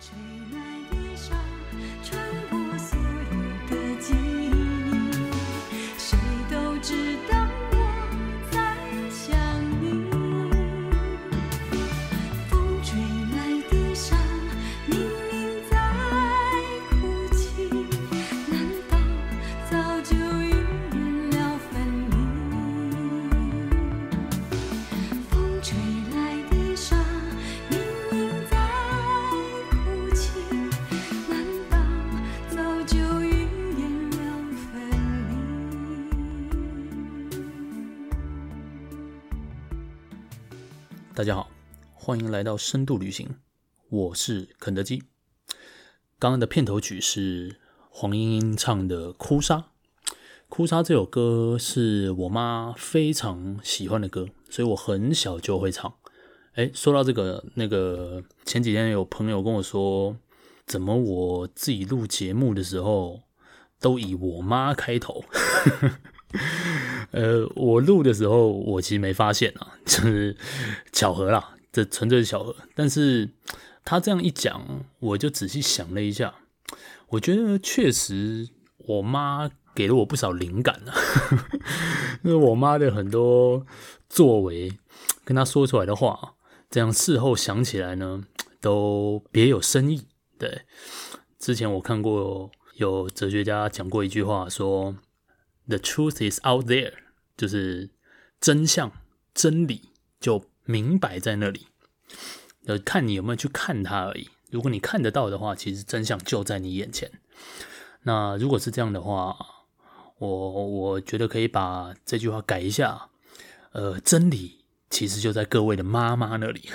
大欢迎来到深度旅行，我是肯德基。刚刚的片头曲是黄莺莺唱的《哭砂》，《哭砂》这首歌是我妈非常喜欢的歌，所以我很小就会唱。诶，说到这个，那个前几天有朋友跟我说，怎么我自己录节目的时候都以我妈开头？呃，我录的时候，我其实没发现啊，就是巧合啦，这纯粹是巧合。但是他这样一讲，我就仔细想了一下，我觉得确实我妈给了我不少灵感啊。因 为我妈的很多作为，跟她说出来的话，这样事后想起来呢，都别有深意。对，之前我看过有哲学家讲过一句话，说。The truth is out there，就是真相、真理就明摆在那里，呃，看你有没有去看它而已。如果你看得到的话，其实真相就在你眼前。那如果是这样的话，我我觉得可以把这句话改一下。呃，真理其实就在各位的妈妈那里，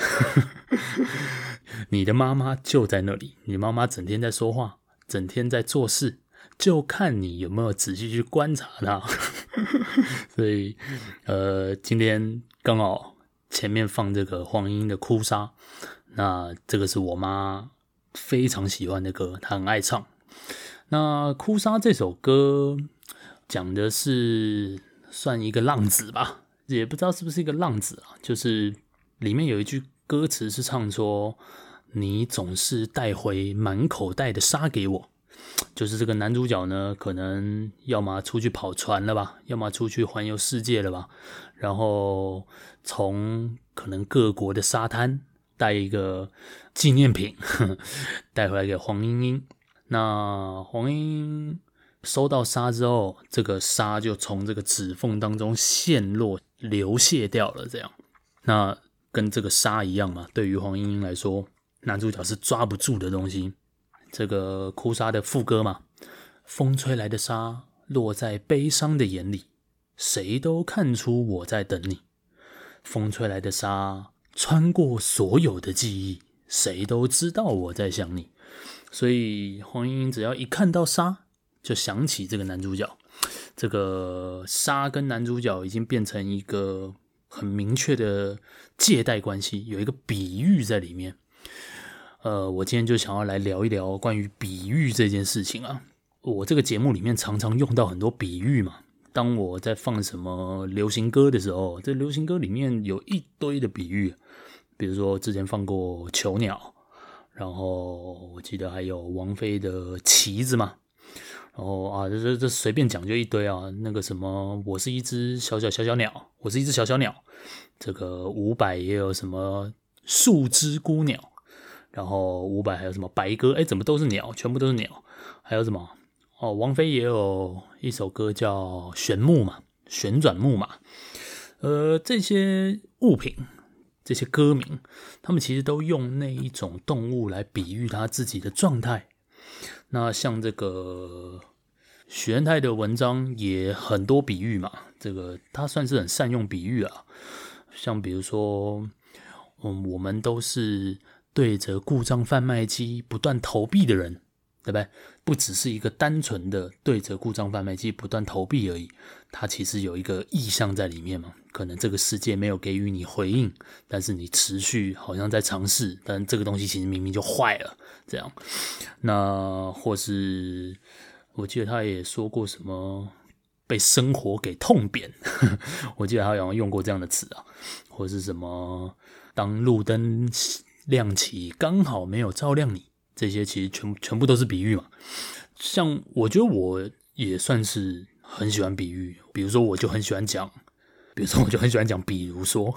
你的妈妈就在那里。你妈妈整天在说话，整天在做事。就看你有没有仔细去观察它，所以，呃，今天刚好前面放这个黄莺的《哭砂》，那这个是我妈非常喜欢的歌，她很爱唱。那《哭砂》这首歌讲的是算一个浪子吧，也不知道是不是一个浪子啊，就是里面有一句歌词是唱说：“你总是带回满口袋的沙给我。”就是这个男主角呢，可能要么出去跑船了吧，要么出去环游世界了吧，然后从可能各国的沙滩带一个纪念品呵呵 带回来给黄莺莺。那黄莺莺收到沙之后，这个沙就从这个指缝当中陷落流泻掉了。这样，那跟这个沙一样嘛，对于黄莺莺来说，男主角是抓不住的东西。这个哭砂的副歌嘛，风吹来的沙落在悲伤的眼里，谁都看出我在等你。风吹来的沙穿过所有的记忆，谁都知道我在想你。所以黄莺莺只要一看到沙，就想起这个男主角。这个沙跟男主角已经变成一个很明确的借代关系，有一个比喻在里面。呃，我今天就想要来聊一聊关于比喻这件事情啊。我这个节目里面常常用到很多比喻嘛。当我在放什么流行歌的时候，这流行歌里面有一堆的比喻，比如说之前放过囚鸟，然后我记得还有王菲的旗子嘛。然后啊，这这这随便讲就一堆啊。那个什么，我是一只小小小小鸟，我是一只小小鸟。这个伍佰也有什么树枝孤鸟。然后伍佰还有什么白鸽？哎，怎么都是鸟？全部都是鸟。还有什么？哦，王菲也有一首歌叫《旋木马》，旋转木马。呃，这些物品，这些歌名，他们其实都用那一种动物来比喻他自己的状态。那像这个许恩泰的文章也很多比喻嘛，这个他算是很善用比喻啊。像比如说，嗯，我们都是。对着故障贩卖机不断投币的人，对不对？不只是一个单纯的对着故障贩卖机不断投币而已，它其实有一个意向在里面嘛。可能这个世界没有给予你回应，但是你持续好像在尝试，但这个东西其实明明就坏了。这样，那或是我记得他也说过什么被生活给痛扁，我记得他好像用过这样的词啊，或是什么当路灯。亮起刚好没有照亮你，这些其实全全部都是比喻嘛。像我觉得我也算是很喜欢比喻，比如说我就很喜欢讲，比如说我就很喜欢讲，比如说，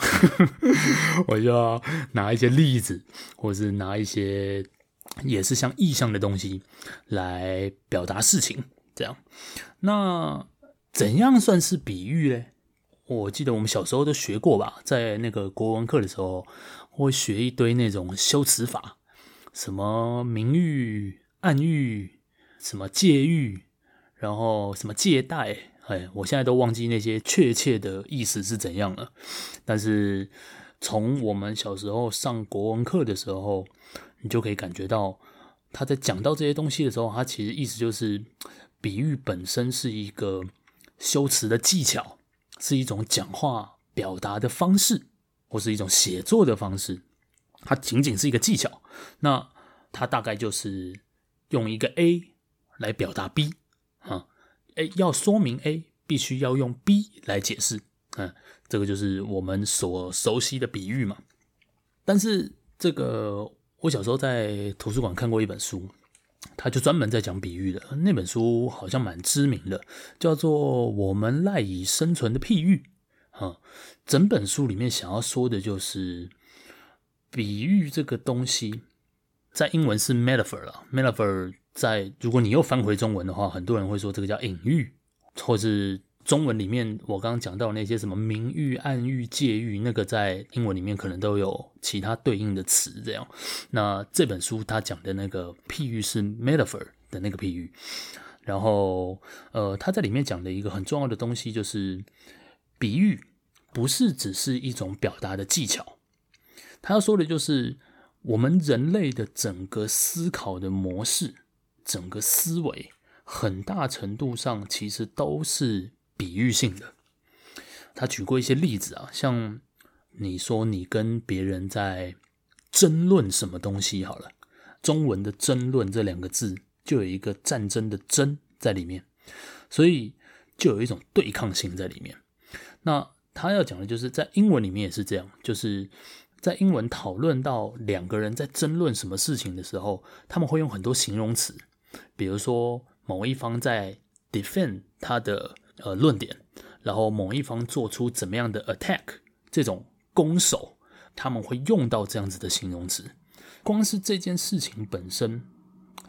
我就要拿一些例子，或者是拿一些也是像意象的东西来表达事情，这样。那怎样算是比喻嘞？我记得我们小时候都学过吧，在那个国文课的时候，会学一堆那种修辞法，什么明喻、暗喻，什么借喻，然后什么借代，哎，我现在都忘记那些确切的意思是怎样了。但是从我们小时候上国文课的时候，你就可以感觉到他在讲到这些东西的时候，他其实意思就是，比喻本身是一个修辞的技巧。是一种讲话表达的方式，或是一种写作的方式。它仅仅是一个技巧。那它大概就是用一个 A 来表达 B 啊，A 要说明 A，必须要用 B 来解释。嗯，这个就是我们所熟悉的比喻嘛。但是这个我小时候在图书馆看过一本书。他就专门在讲比喻的，那本书好像蛮知名的，叫做《我们赖以生存的譬喻》。哈，整本书里面想要说的就是比喻这个东西，在英文是 metaphor 了。metaphor 在如果你又翻回中文的话，很多人会说这个叫隐喻，或是。中文里面，我刚刚讲到那些什么明喻、暗喻、借喻，那个在英文里面可能都有其他对应的词。这样，那这本书它讲的那个譬喻是 metaphor 的那个譬喻。然后，呃，他在里面讲的一个很重要的东西就是，比喻不是只是一种表达的技巧。他要说的就是，我们人类的整个思考的模式，整个思维，很大程度上其实都是。比喻性的，他举过一些例子啊，像你说你跟别人在争论什么东西好了，中文的“争论”这两个字就有一个战争的“争”在里面，所以就有一种对抗性在里面。那他要讲的就是在英文里面也是这样，就是在英文讨论到两个人在争论什么事情的时候，他们会用很多形容词，比如说某一方在 defend 他的。呃，论点，然后某一方做出怎么样的 attack，这种攻守，他们会用到这样子的形容词。光是这件事情本身，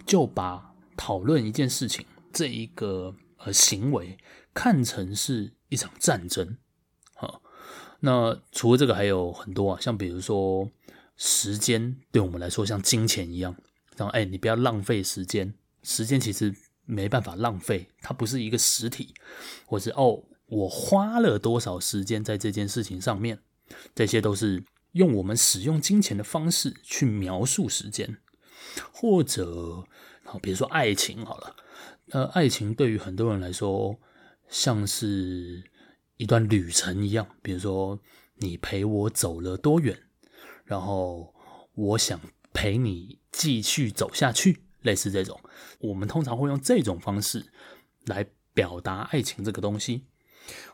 就把讨论一件事情这一个呃行为看成是一场战争。好，那除了这个还有很多啊，像比如说时间对我们来说像金钱一样，然后哎，你不要浪费时间，时间其实。没办法浪费，它不是一个实体，或是哦，我花了多少时间在这件事情上面，这些都是用我们使用金钱的方式去描述时间，或者好，比如说爱情好了，呃，爱情对于很多人来说像是一段旅程一样，比如说你陪我走了多远，然后我想陪你继续走下去。类似这种，我们通常会用这种方式来表达爱情这个东西。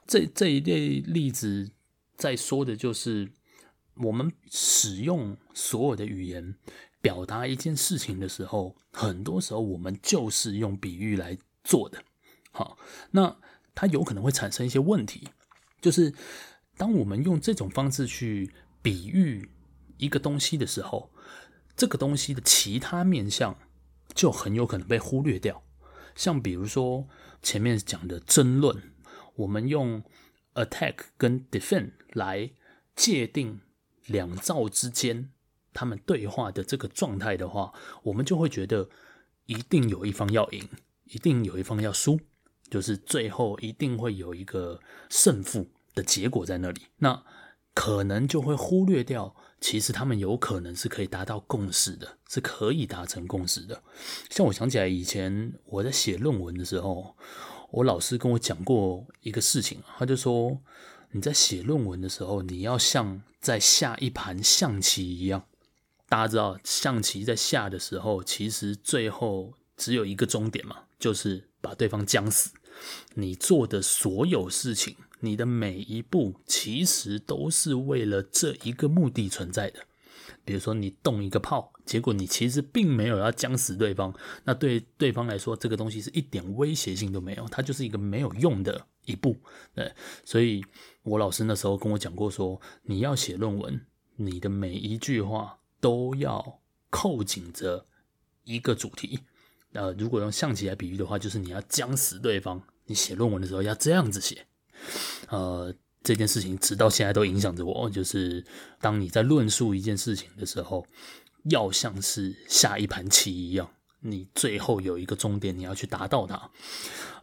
这这一类例子在说的就是，我们使用所有的语言表达一件事情的时候，很多时候我们就是用比喻来做的。好，那它有可能会产生一些问题，就是当我们用这种方式去比喻一个东西的时候，这个东西的其他面向。就很有可能被忽略掉，像比如说前面讲的争论，我们用 attack 跟 defend 来界定两造之间他们对话的这个状态的话，我们就会觉得一定有一方要赢，一定有一方要输，就是最后一定会有一个胜负的结果在那里，那可能就会忽略掉。其实他们有可能是可以达到共识的，是可以达成共识的。像我想起来，以前我在写论文的时候，我老师跟我讲过一个事情，他就说，你在写论文的时候，你要像在下一盘象棋一样。大家知道，象棋在下的时候，其实最后只有一个终点嘛，就是把对方将死。你做的所有事情。你的每一步其实都是为了这一个目的存在的，比如说你动一个炮，结果你其实并没有要将死对方，那对对方来说，这个东西是一点威胁性都没有，它就是一个没有用的一步。对，所以我老师那时候跟我讲过说，你要写论文，你的每一句话都要扣紧着一个主题。呃，如果用象棋来比喻的话，就是你要将死对方。你写论文的时候要这样子写。呃。这件事情直到现在都影响着我，就是当你在论述一件事情的时候，要像是下一盘棋一样，你最后有一个终点，你要去达到它。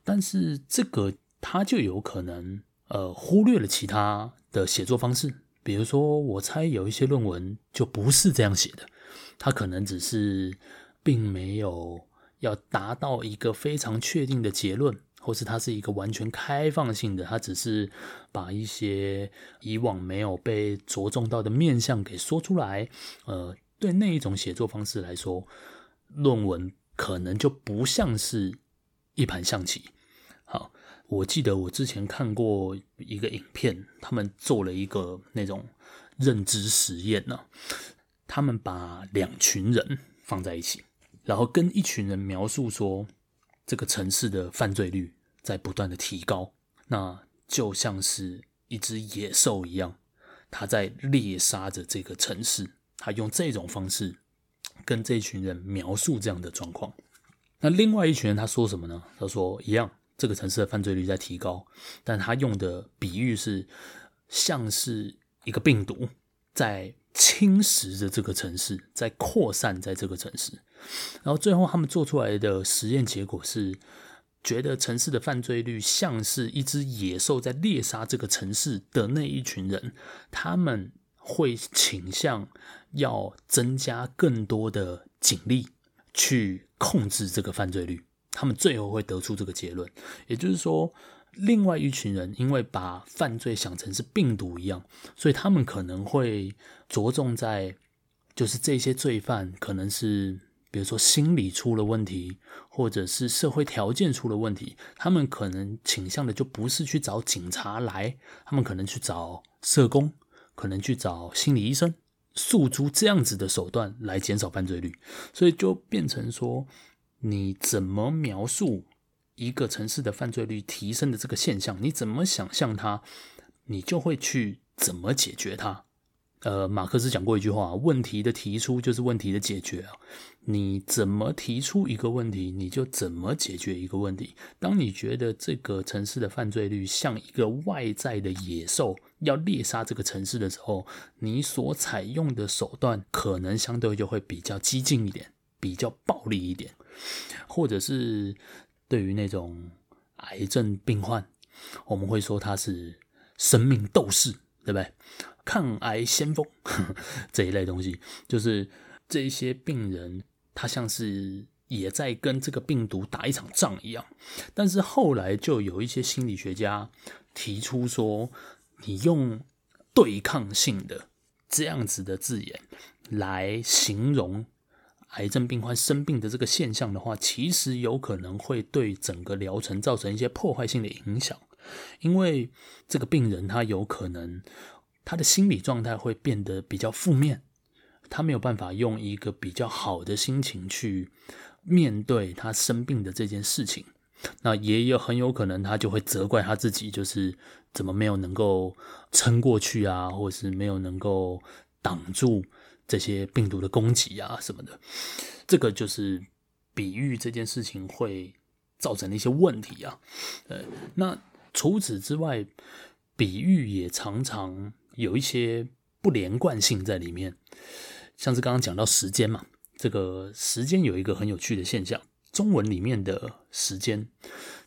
但是这个它就有可能呃忽略了其他的写作方式，比如说我猜有一些论文就不是这样写的，它可能只是并没有要达到一个非常确定的结论。或是它是一个完全开放性的，它只是把一些以往没有被着重到的面向给说出来。呃，对那一种写作方式来说，论文可能就不像是一盘象棋。好，我记得我之前看过一个影片，他们做了一个那种认知实验呢，他们把两群人放在一起，然后跟一群人描述说。这个城市的犯罪率在不断的提高，那就像是一只野兽一样，他在猎杀着这个城市。他用这种方式跟这群人描述这样的状况。那另外一群人他说什么呢？他说一样，这个城市的犯罪率在提高，但他用的比喻是像是一个病毒在侵蚀着这个城市，在扩散在这个城市。然后最后，他们做出来的实验结果是，觉得城市的犯罪率像是一只野兽在猎杀这个城市的那一群人，他们会倾向要增加更多的警力去控制这个犯罪率。他们最后会得出这个结论，也就是说，另外一群人因为把犯罪想成是病毒一样，所以他们可能会着重在，就是这些罪犯可能是。比如说心理出了问题，或者是社会条件出了问题，他们可能倾向的就不是去找警察来，他们可能去找社工，可能去找心理医生，诉诸这样子的手段来减少犯罪率。所以就变成说，你怎么描述一个城市的犯罪率提升的这个现象，你怎么想象它，你就会去怎么解决它。呃，马克思讲过一句话：问题的提出就是问题的解决啊。你怎么提出一个问题，你就怎么解决一个问题。当你觉得这个城市的犯罪率像一个外在的野兽要猎杀这个城市的时候，你所采用的手段可能相对就会比较激进一点，比较暴力一点，或者是对于那种癌症病患，我们会说他是生命斗士，对不对？抗癌先锋 这一类东西，就是这一些病人，他像是也在跟这个病毒打一场仗一样。但是后来就有一些心理学家提出说，你用对抗性的这样子的字眼来形容癌症病患生病的这个现象的话，其实有可能会对整个疗程造成一些破坏性的影响，因为这个病人他有可能。他的心理状态会变得比较负面，他没有办法用一个比较好的心情去面对他生病的这件事情。那也有很有可能他就会责怪他自己，就是怎么没有能够撑过去啊，或者是没有能够挡住这些病毒的攻击啊什么的。这个就是比喻这件事情会造成的一些问题啊。呃，那除此之外，比喻也常常。有一些不连贯性在里面，像是刚刚讲到时间嘛，这个时间有一个很有趣的现象，中文里面的时间，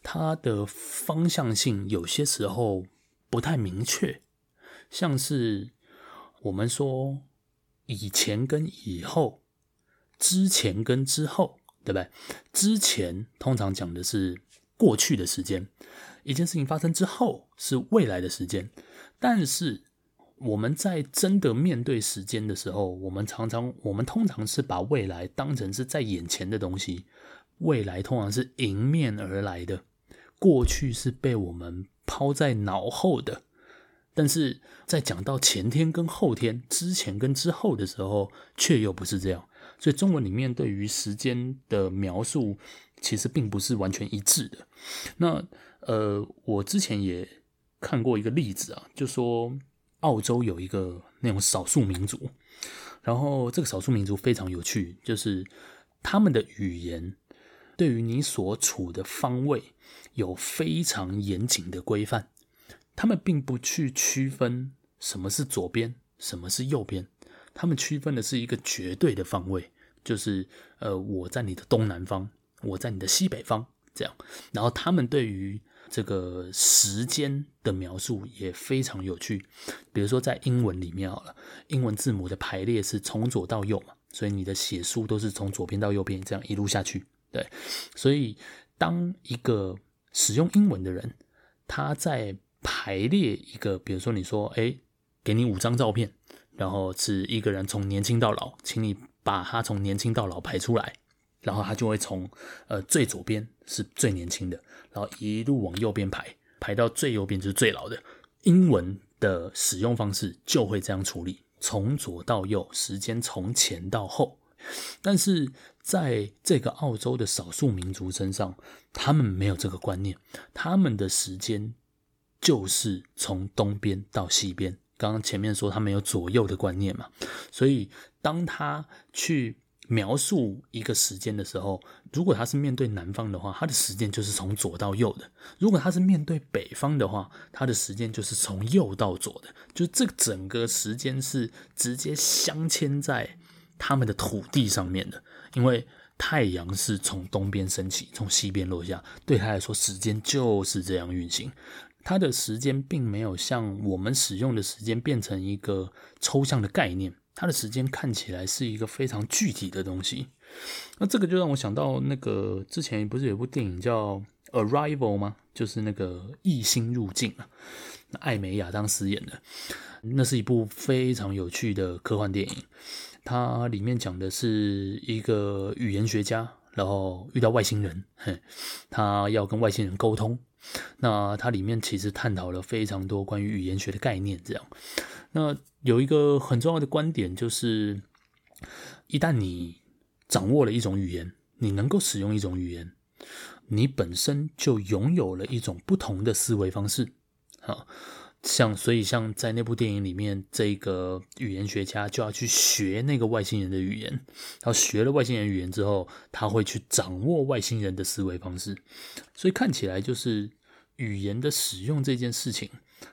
它的方向性有些时候不太明确，像是我们说以前跟以后，之前跟之后，对不对？之前通常讲的是过去的时间，一件事情发生之后是未来的时间，但是。我们在真的面对时间的时候，我们常常，我们通常是把未来当成是在眼前的东西，未来通常是迎面而来的，过去是被我们抛在脑后的。但是在讲到前天跟后天、之前跟之后的时候，却又不是这样。所以中文里面对于时间的描述，其实并不是完全一致的。那呃，我之前也看过一个例子啊，就说澳洲有一个那种少数民族，然后这个少数民族非常有趣，就是他们的语言对于你所处的方位有非常严谨的规范。他们并不去区分什么是左边，什么是右边，他们区分的是一个绝对的方位，就是呃，我在你的东南方，我在你的西北方，这样。然后他们对于这个时间的描述也非常有趣，比如说在英文里面好了，英文字母的排列是从左到右嘛，所以你的写书都是从左边到右边这样一路下去，对。所以当一个使用英文的人，他在排列一个，比如说你说，哎，给你五张照片，然后是一个人从年轻到老，请你把他从年轻到老排出来，然后他就会从呃最左边是最年轻的，然后一路往右边排，排到最右边就是最老的。英文的使用方式就会这样处理，从左到右，时间从前到后。但是在这个澳洲的少数民族身上，他们没有这个观念，他们的时间。就是从东边到西边，刚刚前面说他没有左右的观念嘛，所以当他去描述一个时间的时候，如果他是面对南方的话，他的时间就是从左到右的；如果他是面对北方的话，他的时间就是从右到左的。就这整个时间是直接镶嵌在他们的土地上面的，因为太阳是从东边升起，从西边落下，对他来说，时间就是这样运行。它的时间并没有像我们使用的时间变成一个抽象的概念，它的时间看起来是一个非常具体的东西。那这个就让我想到那个之前不是有部电影叫《Arrival》吗？就是那个异星入境啊，艾美亚当斯演的，那是一部非常有趣的科幻电影。它里面讲的是一个语言学家，然后遇到外星人，嘿，他要跟外星人沟通。那它里面其实探讨了非常多关于语言学的概念，这样。那有一个很重要的观点就是，一旦你掌握了一种语言，你能够使用一种语言，你本身就拥有了一种不同的思维方式。好，像所以像在那部电影里面，这个语言学家就要去学那个外星人的语言，然后学了外星人语言之后，他会去掌握外星人的思维方式。所以看起来就是。语言的使用这件事情，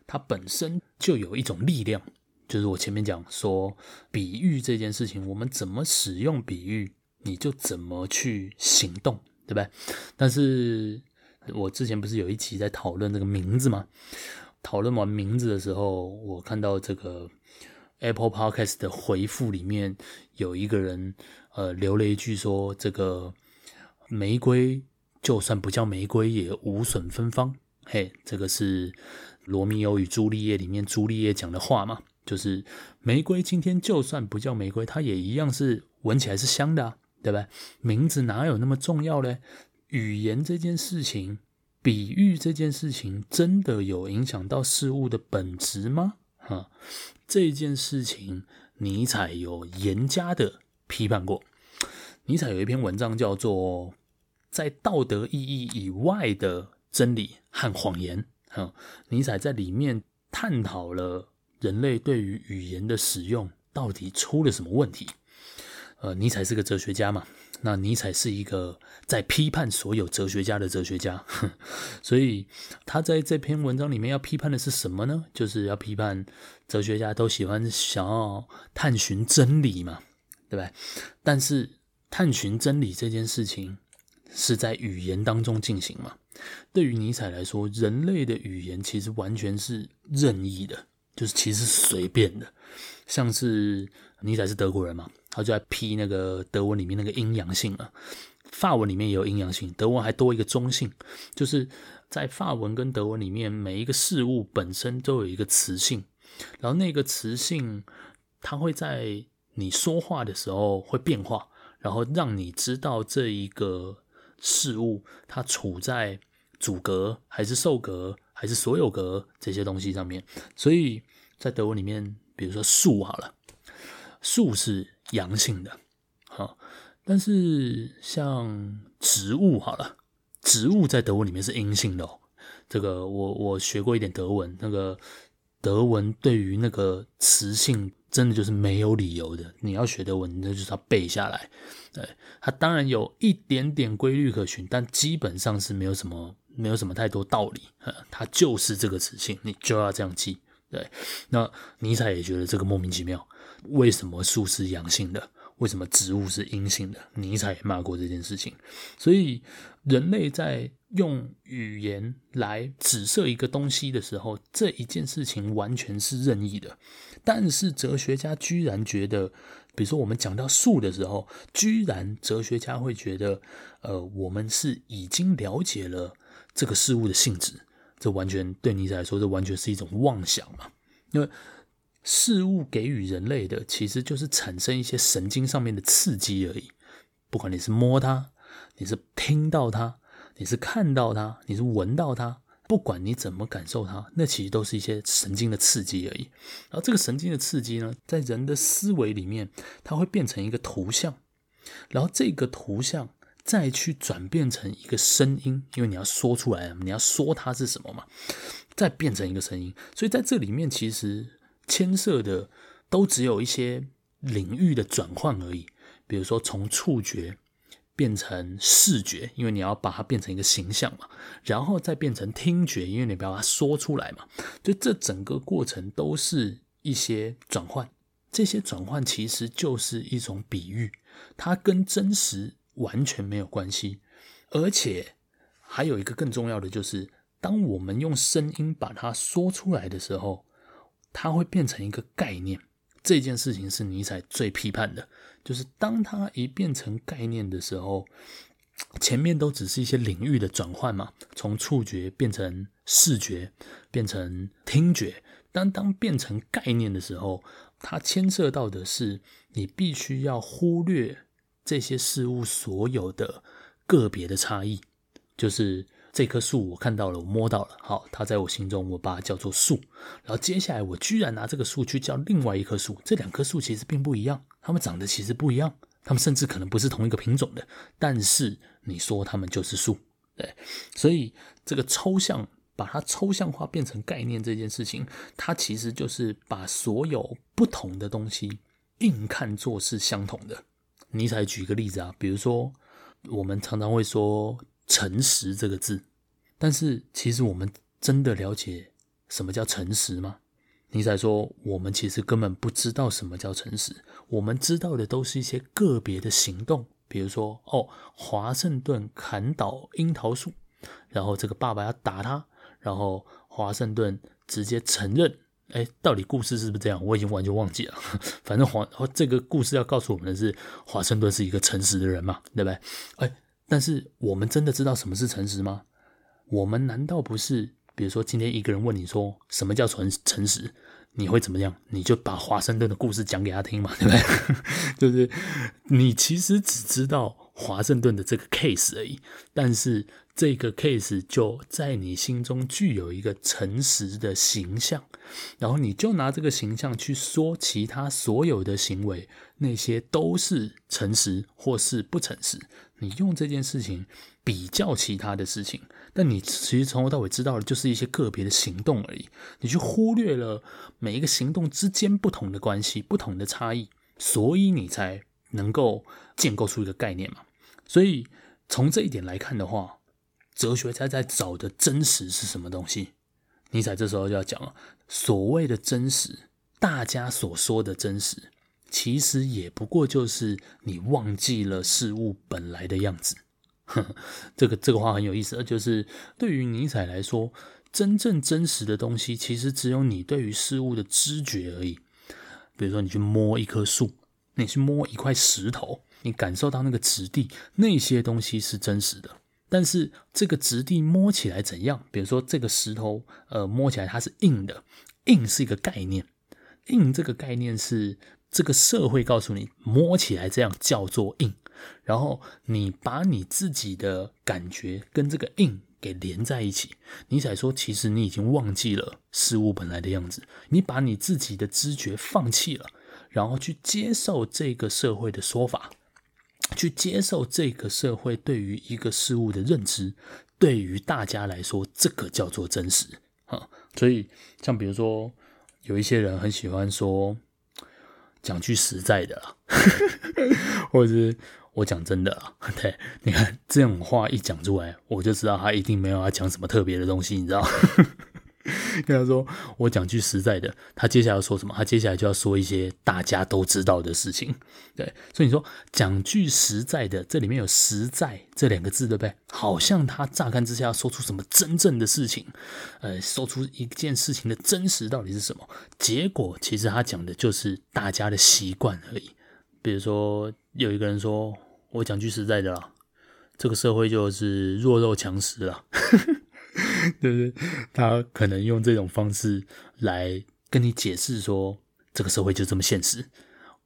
它本身就有一种力量，就是我前面讲说比喻这件事情，我们怎么使用比喻，你就怎么去行动，对不对？但是我之前不是有一集在讨论这个名字吗？讨论完名字的时候，我看到这个 Apple Podcast 的回复里面有一个人呃留了一句说：“这个玫瑰就算不叫玫瑰，也无损芬芳。”嘿，这个是《罗密欧与朱丽叶》里面朱丽叶讲的话嘛？就是玫瑰今天就算不叫玫瑰，它也一样是闻起来是香的啊，对吧？名字哪有那么重要嘞？语言这件事情，比喻这件事情，真的有影响到事物的本质吗？哈，这件事情尼采有严加的批判过。尼采有一篇文章叫做《在道德意义以外的》。真理和谎言，哈，尼采在里面探讨了人类对于语言的使用到底出了什么问题。呃，尼采是个哲学家嘛，那尼采是一个在批判所有哲学家的哲学家，所以他在这篇文章里面要批判的是什么呢？就是要批判哲学家都喜欢想要探寻真理嘛，对吧？但是探寻真理这件事情是在语言当中进行嘛？对于尼采来说，人类的语言其实完全是任意的，就是其实是随便的。像是尼采是德国人嘛，他就在批那个德文里面那个阴阳性啊。法文里面也有阴阳性，德文还多一个中性，就是在法文跟德文里面，每一个事物本身都有一个词性，然后那个词性它会在你说话的时候会变化，然后让你知道这一个。事物它处在主格还是受格，还是所有格这些东西上面。所以在德文里面，比如说树好了，树是阳性的，好，但是像植物好了，植物在德文里面是阴性的哦。这个我我学过一点德文，那个德文对于那个词性真的就是没有理由的。你要学的文，那就是要背下来。对，它当然有一点点规律可循，但基本上是没有什么没有什么太多道理。它就是这个词性，你就要这样记。对，那尼采也觉得这个莫名其妙，为什么树是阳性的？为什么植物是阴性的？尼采也骂过这件事情。所以人类在用语言来指涉一个东西的时候，这一件事情完全是任意的。但是哲学家居然觉得，比如说我们讲到树的时候，居然哲学家会觉得，呃，我们是已经了解了这个事物的性质。这完全对尼采来说，这完全是一种妄想嘛。因为事物给予人类的，其实就是产生一些神经上面的刺激而已。不管你是摸它，你是听到它，你是看到它，你是闻到它，不管你怎么感受它，那其实都是一些神经的刺激而已。然后这个神经的刺激呢，在人的思维里面，它会变成一个图像，然后这个图像再去转变成一个声音，因为你要说出来，你要说它是什么嘛，再变成一个声音。所以在这里面，其实。牵涉的都只有一些领域的转换而已，比如说从触觉变成视觉，因为你要把它变成一个形象嘛，然后再变成听觉，因为你要把它说出来嘛，就这整个过程都是一些转换，这些转换其实就是一种比喻，它跟真实完全没有关系，而且还有一个更重要的就是，当我们用声音把它说出来的时候。它会变成一个概念，这件事情是尼采最批判的，就是当它一变成概念的时候，前面都只是一些领域的转换嘛，从触觉变成视觉，变成听觉，但当变成概念的时候，它牵涉到的是你必须要忽略这些事物所有的个别的差异，就是。这棵树我看到了，我摸到了，好，它在我心中，我把它叫做树。然后接下来，我居然拿这个树去叫另外一棵树，这两棵树其实并不一样，它们长得其实不一样，它们甚至可能不是同一个品种的。但是你说它们就是树，对，所以这个抽象，把它抽象化变成概念这件事情，它其实就是把所有不同的东西硬看作是相同的。尼采举一个例子啊，比如说我们常常会说。诚实这个字，但是其实我们真的了解什么叫诚实吗？尼采说，我们其实根本不知道什么叫诚实，我们知道的都是一些个别的行动，比如说，哦，华盛顿砍倒樱桃树，然后这个爸爸要打他，然后华盛顿直接承认，哎，到底故事是不是这样？我已经完全忘记了。反正华这个故事要告诉我们的是，华盛顿是一个诚实的人嘛，对不对？哎。但是我们真的知道什么是诚实吗？我们难道不是？比如说，今天一个人问你说什么叫诚诚实，你会怎么样？你就把华盛顿的故事讲给他听嘛，对不对？就是你其实只知道华盛顿的这个 case 而已，但是这个 case 就在你心中具有一个诚实的形象，然后你就拿这个形象去说其他所有的行为，那些都是诚实或是不诚实。你用这件事情比较其他的事情，但你其实从头到尾知道的就是一些个别的行动而已。你去忽略了每一个行动之间不同的关系、不同的差异，所以你才能够建构出一个概念嘛。所以从这一点来看的话，哲学家在找的真实是什么东西？尼采这时候就要讲了，所谓的真实，大家所说的真实。其实也不过就是你忘记了事物本来的样子，呵呵，这个这个话很有意思，就是对于尼采来说，真正真实的东西，其实只有你对于事物的知觉而已。比如说，你去摸一棵树，你去摸一块石头，你感受到那个质地，那些东西是真实的。但是这个质地摸起来怎样？比如说这个石头，呃，摸起来它是硬的，硬是一个概念，硬这个概念是。这个社会告诉你，摸起来这样叫做硬，然后你把你自己的感觉跟这个硬给连在一起。尼采说，其实你已经忘记了事物本来的样子，你把你自己的知觉放弃了，然后去接受这个社会的说法，去接受这个社会对于一个事物的认知。对于大家来说，这个叫做真实啊。所以，像比如说，有一些人很喜欢说，讲句实在的啦，或者是我讲真的啦。对，你看这种话一讲出来，我就知道他一定没有要讲什么特别的东西，你知道。跟他说：“我讲句实在的，他接下来要说什么？他接下来就要说一些大家都知道的事情。对，所以你说讲句实在的，这里面有‘实在’这两个字，对不对？好像他乍看之下要说出什么真正的事情，呃，说出一件事情的真实到底是什么？结果其实他讲的就是大家的习惯而已。比如说，有一个人说：‘我讲句实在的啦，这个社会就是弱肉强食了。’ 就是？他可能用这种方式来跟你解释说，这个社会就这么现实，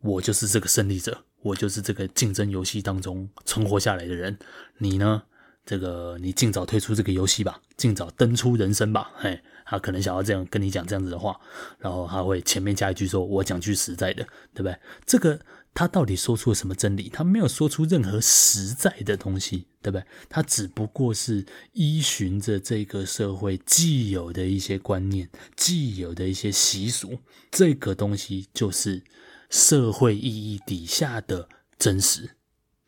我就是这个胜利者，我就是这个竞争游戏当中存活下来的人。你呢？这个你尽早退出这个游戏吧，尽早登出人生吧。嘿，他可能想要这样跟你讲这样子的话，然后他会前面加一句说：“我讲句实在的，对不对？”这个。他到底说出了什么真理？他没有说出任何实在的东西，对不对？他只不过是依循着这个社会既有的一些观念、既有的一些习俗，这个东西就是社会意义底下的真实，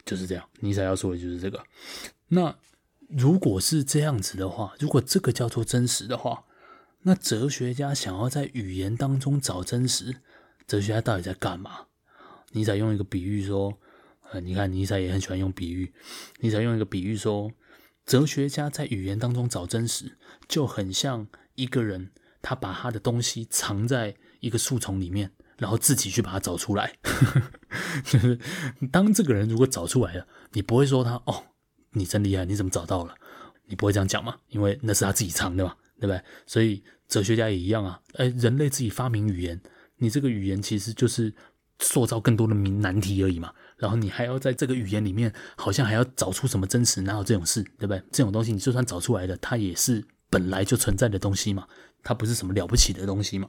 就是这样。尼采要说的就是这个。那如果是这样子的话，如果这个叫做真实的话，那哲学家想要在语言当中找真实，哲学家到底在干嘛？尼采用一个比喻说，呃，你看尼采也很喜欢用比喻。尼采用一个比喻说，哲学家在语言当中找真实，就很像一个人，他把他的东西藏在一个树丛里面，然后自己去把它找出来。就是当这个人如果找出来了，你不会说他哦，你真厉害，你怎么找到了？你不会这样讲嘛？因为那是他自己藏的嘛，对不对？所以哲学家也一样啊。哎，人类自己发明语言，你这个语言其实就是。塑造更多的谜难题而已嘛，然后你还要在这个语言里面，好像还要找出什么真实？哪有这种事，对不对？这种东西你就算找出来了，它也是本来就存在的东西嘛，它不是什么了不起的东西嘛。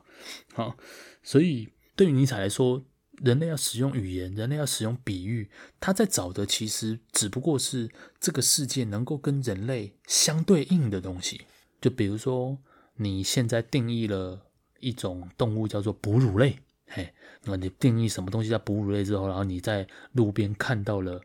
好，所以对于尼采来说，人类要使用语言，人类要使用比喻，他在找的其实只不过是这个世界能够跟人类相对应的东西。就比如说，你现在定义了一种动物叫做哺乳类。嘿，那你定义什么东西叫哺乳类之后，然后你在路边看到了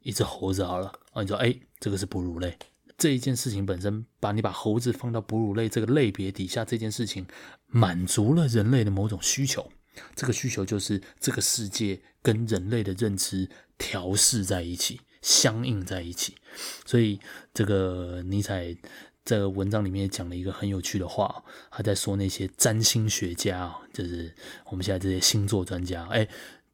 一只猴子，好了，啊，你说，哎，这个是哺乳类。这一件事情本身，把你把猴子放到哺乳类这个类别底下，这件事情满足了人类的某种需求。这个需求就是这个世界跟人类的认知调试在一起，相应在一起。所以，这个尼采。这个文章里面讲了一个很有趣的话，他在说那些占星学家，就是我们现在这些星座专家。哎，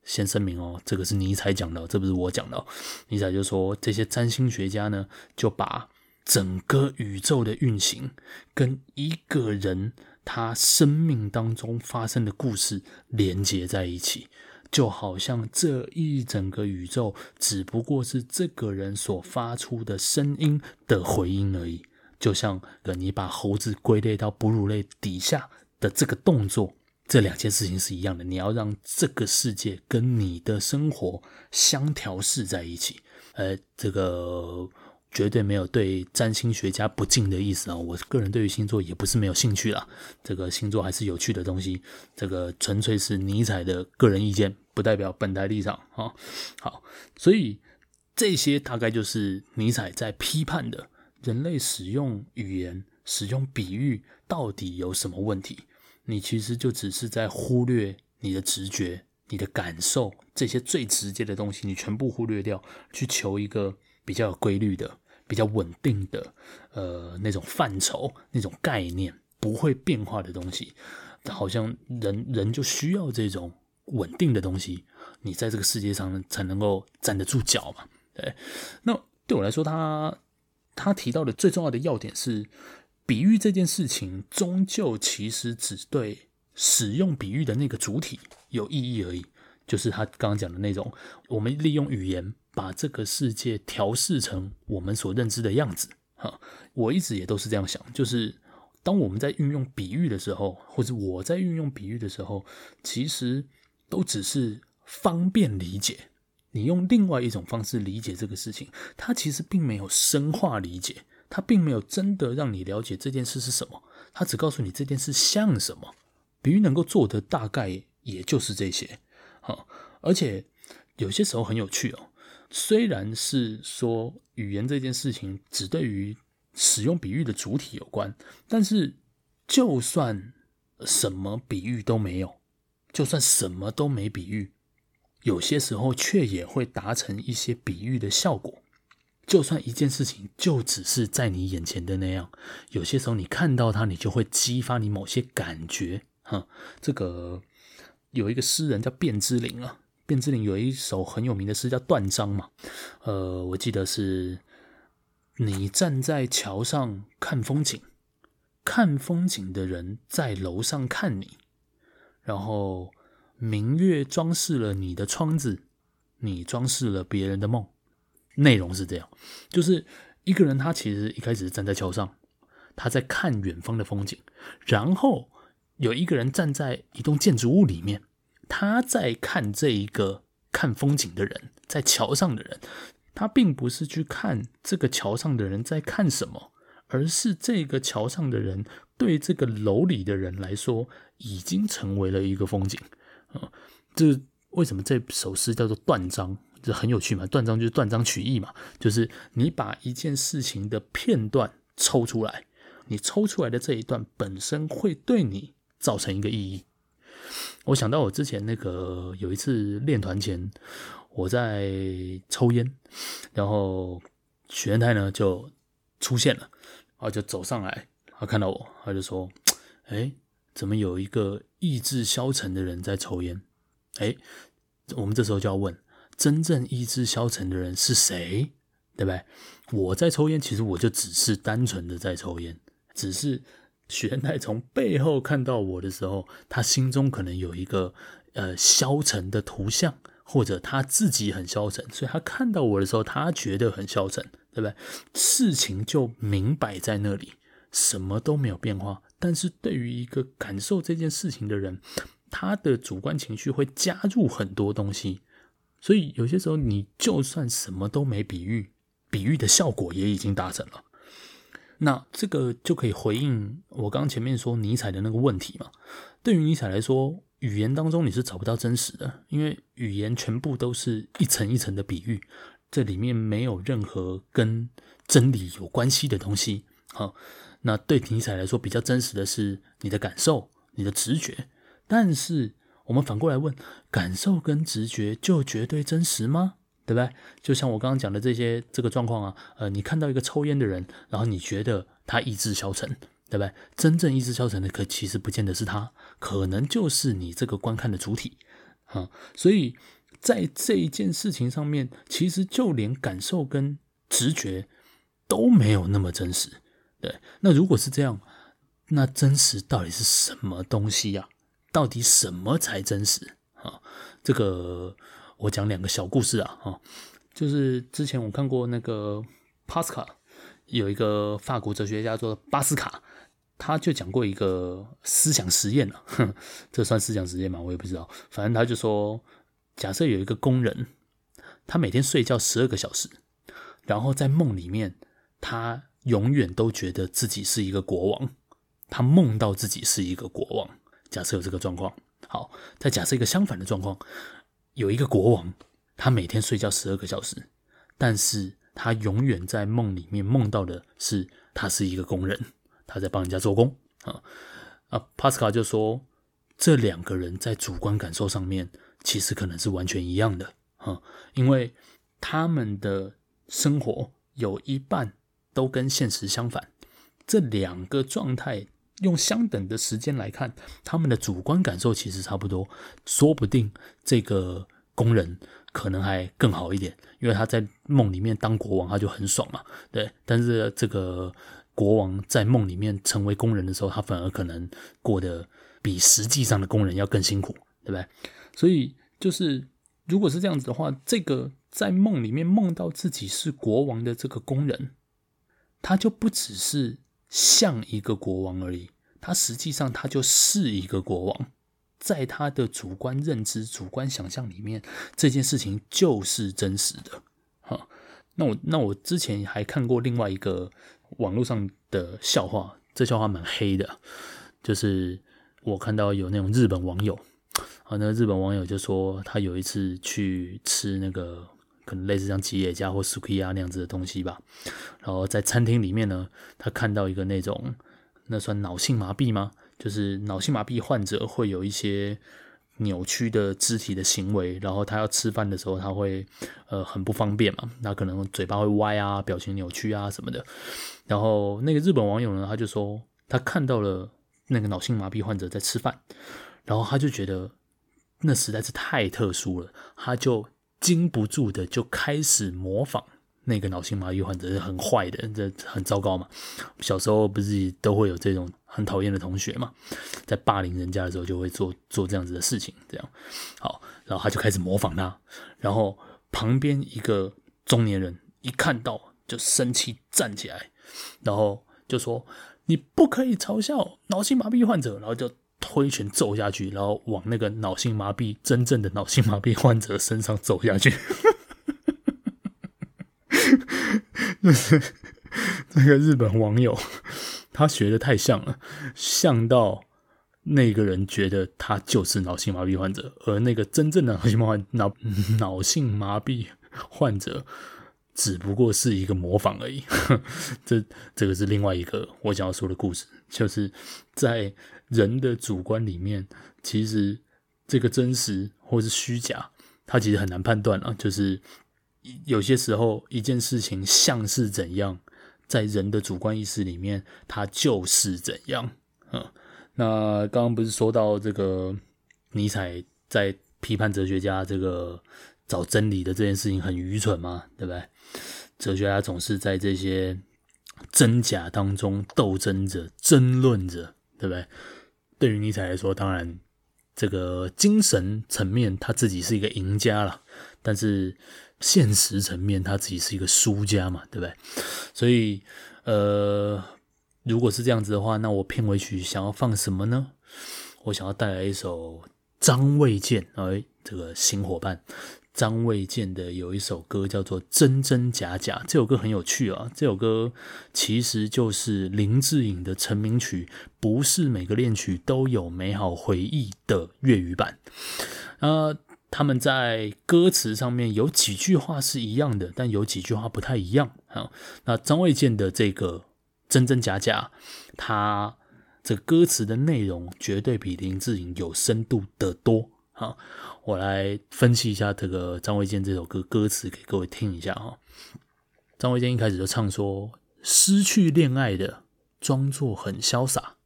先声明哦，这个是尼采讲的，这不是我讲的。尼采就说，这些占星学家呢，就把整个宇宙的运行跟一个人他生命当中发生的故事连接在一起，就好像这一整个宇宙只不过是这个人所发出的声音的回音而已。就像呃你把猴子归类到哺乳类底下的这个动作，这两件事情是一样的。你要让这个世界跟你的生活相调适在一起。呃，这个绝对没有对占星学家不敬的意思啊。我个人对于星座也不是没有兴趣啦。这个星座还是有趣的东西。这个纯粹是尼采的个人意见，不代表本台立场啊。好，所以这些大概就是尼采在批判的。人类使用语言、使用比喻，到底有什么问题？你其实就只是在忽略你的直觉、你的感受，这些最直接的东西，你全部忽略掉，去求一个比较有规律的、比较稳定的，呃，那种范畴、那种概念不会变化的东西，好像人人就需要这种稳定的东西，你在这个世界上才能够站得住脚嘛。对，那对我来说，他。他提到的最重要的要点是，比喻这件事情终究其实只对使用比喻的那个主体有意义而已。就是他刚刚讲的那种，我们利用语言把这个世界调试成我们所认知的样子。哈，我一直也都是这样想，就是当我们在运用比喻的时候，或者我在运用比喻的时候，其实都只是方便理解。你用另外一种方式理解这个事情，它其实并没有深化理解，它并没有真的让你了解这件事是什么，它只告诉你这件事像什么。比喻能够做的大概也就是这些，好，而且有些时候很有趣哦。虽然是说语言这件事情只对于使用比喻的主体有关，但是就算什么比喻都没有，就算什么都没比喻，有些时候却也会达成一些比喻的效果。就算一件事情就只是在你眼前的那样，有些时候你看到它，你就会激发你某些感觉。哈，这个有一个诗人叫卞之琳啊。卞之琳有一首很有名的诗叫《断章》嘛，呃，我记得是你站在桥上看风景，看风景的人在楼上看你，然后明月装饰了你的窗子，你装饰了别人的梦。内容是这样，就是一个人他其实一开始站在桥上，他在看远方的风景，然后有一个人站在一栋建筑物里面。他在看这一个看风景的人，在桥上的人，他并不是去看这个桥上的人在看什么，而是这个桥上的人对这个楼里的人来说，已经成为了一个风景啊。这为什么这首诗叫做断章？这很有趣嘛。断章就是断章取义嘛，就是你把一件事情的片段抽出来，你抽出来的这一段本身会对你造成一个意义。我想到我之前那个有一次练团前，我在抽烟，然后许愿太呢就出现了，然后就走上来，他看到我，他就说：“哎，怎么有一个意志消沉的人在抽烟？”哎，我们这时候就要问：真正意志消沉的人是谁？对不对？我在抽烟，其实我就只是单纯的在抽烟，只是。许愿太从背后看到我的时候，他心中可能有一个呃消沉的图像，或者他自己很消沉，所以他看到我的时候，他觉得很消沉，对不对？事情就明摆在那里，什么都没有变化。但是对于一个感受这件事情的人，他的主观情绪会加入很多东西，所以有些时候你就算什么都没比喻，比喻的效果也已经达成了。那这个就可以回应我刚刚前面说尼采的那个问题嘛。对于尼采来说，语言当中你是找不到真实的，因为语言全部都是一层一层的比喻，这里面没有任何跟真理有关系的东西。好，那对尼采来说比较真实的是你的感受、你的直觉。但是我们反过来问，感受跟直觉就绝对真实吗？对不对？就像我刚刚讲的这些这个状况啊，呃，你看到一个抽烟的人，然后你觉得他意志消沉，对不对？真正意志消沉的，可其实不见得是他，可能就是你这个观看的主体啊、所以在这一件事情上面，其实就连感受跟直觉都没有那么真实。对，那如果是这样，那真实到底是什么东西呀、啊？到底什么才真实啊？这个。我讲两个小故事啊，哈，就是之前我看过那个帕斯卡，有一个法国哲学家做巴斯卡，他就讲过一个思想实验啊，哼，这算思想实验吗？我也不知道，反正他就说，假设有一个工人，他每天睡觉十二个小时，然后在梦里面，他永远都觉得自己是一个国王，他梦到自己是一个国王。假设有这个状况，好，再假设一个相反的状况。有一个国王，他每天睡觉十二个小时，但是他永远在梦里面梦到的是他是一个工人，他在帮人家做工啊啊！帕斯卡就说，这两个人在主观感受上面其实可能是完全一样的啊，因为他们的生活有一半都跟现实相反，这两个状态用相等的时间来看，他们的主观感受其实差不多，说不定这个。工人可能还更好一点，因为他在梦里面当国王，他就很爽嘛。对，但是这个国王在梦里面成为工人的时候，他反而可能过得比实际上的工人要更辛苦，对不对？所以就是，如果是这样子的话，这个在梦里面梦到自己是国王的这个工人，他就不只是像一个国王而已，他实际上他就是一个国王，在他的主观认知、主观想象里面，这件事情就是真实的。哈，那我那我之前还看过另外一个网络上的笑话，这笑话蛮黑的，就是我看到有那种日本网友，啊，那日本网友就说他有一次去吃那个。可能类似像吉野家或 Sukiya 那样子的东西吧。然后在餐厅里面呢，他看到一个那种，那算脑性麻痹吗？就是脑性麻痹患者会有一些扭曲的肢体的行为，然后他要吃饭的时候，他会呃很不方便嘛。那可能嘴巴会歪啊，表情扭曲啊什么的。然后那个日本网友呢，他就说他看到了那个脑性麻痹患者在吃饭，然后他就觉得那实在是太特殊了，他就。禁不住的就开始模仿那个脑性麻痹患者，很坏的，这很糟糕嘛。小时候不是都会有这种很讨厌的同学嘛，在霸凌人家的时候就会做做这样子的事情，这样好，然后他就开始模仿他，然后旁边一个中年人一看到就生气站起来，然后就说：“你不可以嘲笑脑性麻痹患者。”然后就。推拳揍下去，然后往那个脑性麻痹真正的脑性麻痹患者身上走下去。就是那个日本网友，他学的太像了，像到那个人觉得他就是脑性麻痹患者，而那个真正的脑性麻痹脑脑性麻痹患者只不过是一个模仿而已。这这个是另外一个我想要说的故事，就是在。人的主观里面，其实这个真实或是虚假，它其实很难判断啊。就是有些时候，一件事情像是怎样，在人的主观意识里面，它就是怎样。嗯，那刚刚不是说到这个尼采在批判哲学家这个找真理的这件事情很愚蠢吗？对不对？哲学家总是在这些真假当中斗争着、争论着，对不对？对于尼采来说，当然这个精神层面他自己是一个赢家了，但是现实层面他自己是一个输家嘛，对不对？所以，呃，如果是这样子的话，那我片尾曲想要放什么呢？我想要带来一首张卫健，哎，这个新伙伴。张卫健的有一首歌叫做《真真假假》，这首歌很有趣啊。这首歌其实就是林志颖的成名曲《不是每个恋曲都有美好回忆》的粤语版。呃，他们在歌词上面有几句话是一样的，但有几句话不太一样啊。那张卫健的这个《真真假假》，他这歌词的内容绝对比林志颖有深度的多。好，我来分析一下这个张卫健这首歌歌词给各位听一下哈。张卫健一开始就唱说：“失去恋爱的装作很潇洒，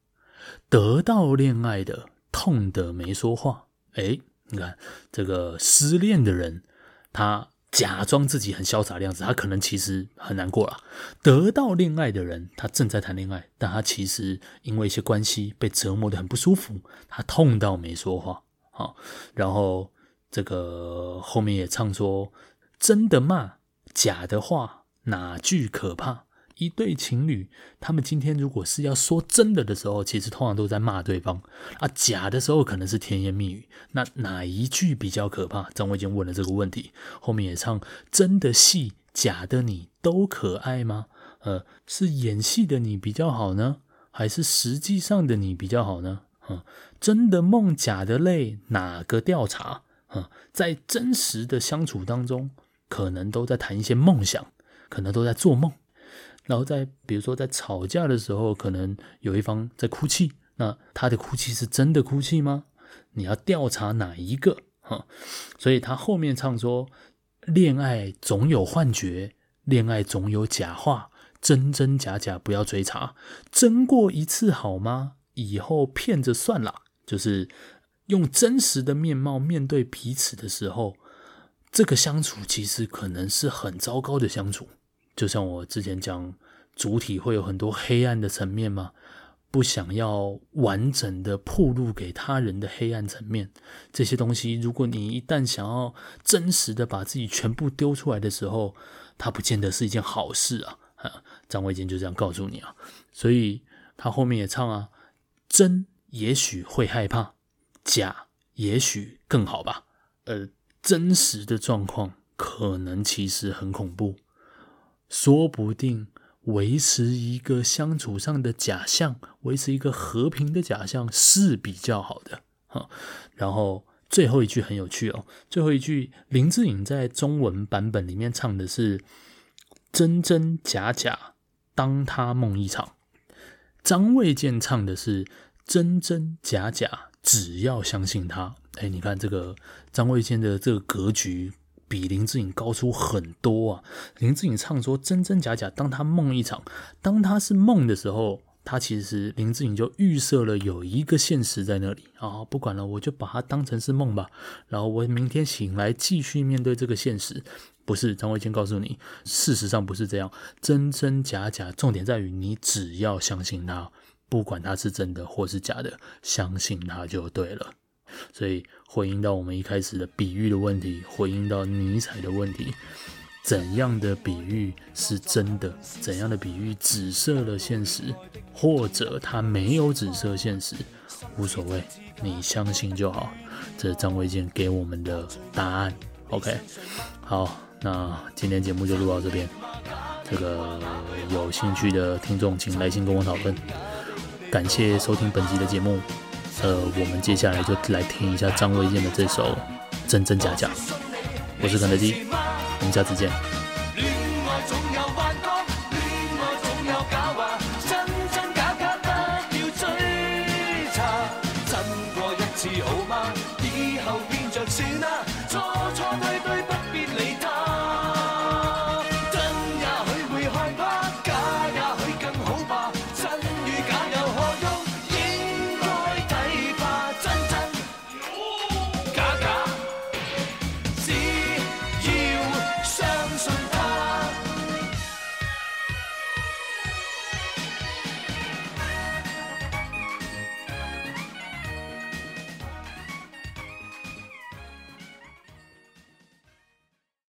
得到恋爱的痛得没说话。”诶，你看这个失恋的人，他假装自己很潇洒的样子，他可能其实很难过了。得到恋爱的人，他正在谈恋爱，但他其实因为一些关系被折磨得很不舒服，他痛到没说话。好，然后这个后面也唱说：“真的骂，假的话，哪句可怕？一对情侣，他们今天如果是要说真的的时候，其实通常都在骂对方啊；假的时候，可能是甜言蜜语。那哪一句比较可怕？”张卫健问了这个问题。后面也唱：“真的戏，假的你都可爱吗？呃，是演戏的你比较好呢，还是实际上的你比较好呢？”嗯，真的梦，假的泪，哪个调查？嗯，在真实的相处当中，可能都在谈一些梦想，可能都在做梦。然后在比如说在吵架的时候，可能有一方在哭泣，那他的哭泣是真的哭泣吗？你要调查哪一个？哈，所以他后面唱说：恋爱总有幻觉，恋爱总有假话，真真假假不要追查，真过一次好吗？以后骗着算了，就是用真实的面貌面对彼此的时候，这个相处其实可能是很糟糕的相处。就像我之前讲，主体会有很多黑暗的层面嘛，不想要完整的暴露给他人的黑暗层面，这些东西，如果你一旦想要真实的把自己全部丢出来的时候，它不见得是一件好事啊。啊，张卫健就这样告诉你啊，所以他后面也唱啊，真也许会害怕，假也许更好吧，呃，真实的状况可能其实很恐怖，说不定维持一个相处上的假象，维持一个和平的假象是比较好的，哈，然后。最后一句很有趣哦，最后一句林志颖在中文版本里面唱的是“真真假假，当他梦一场”，张卫健唱的是“真真假假，只要相信他”。哎，你看这个张卫健的这个格局比林志颖高出很多啊！林志颖唱说“真真假假，当他梦一场”，当他是梦的时候。他其实林志颖就预设了有一个现实在那里啊，不管了，我就把它当成是梦吧。然后我明天醒来继续面对这个现实。不是张卫健告诉你，事实上不是这样，真真假假，重点在于你只要相信他，不管他是真的或是假的，相信他就对了。所以回应到我们一开始的比喻的问题，回应到尼采的问题。怎样的比喻是真的？怎样的比喻紫色了现实，或者它没有紫色现实，无所谓，你相信就好。这是张卫健给我们的答案。OK，好，那今天节目就录到这边。这个有兴趣的听众，请来信跟我讨论。感谢收听本期的节目。呃，我们接下来就来听一下张卫健的这首《真真假假》。我是肯德基。我们下次见。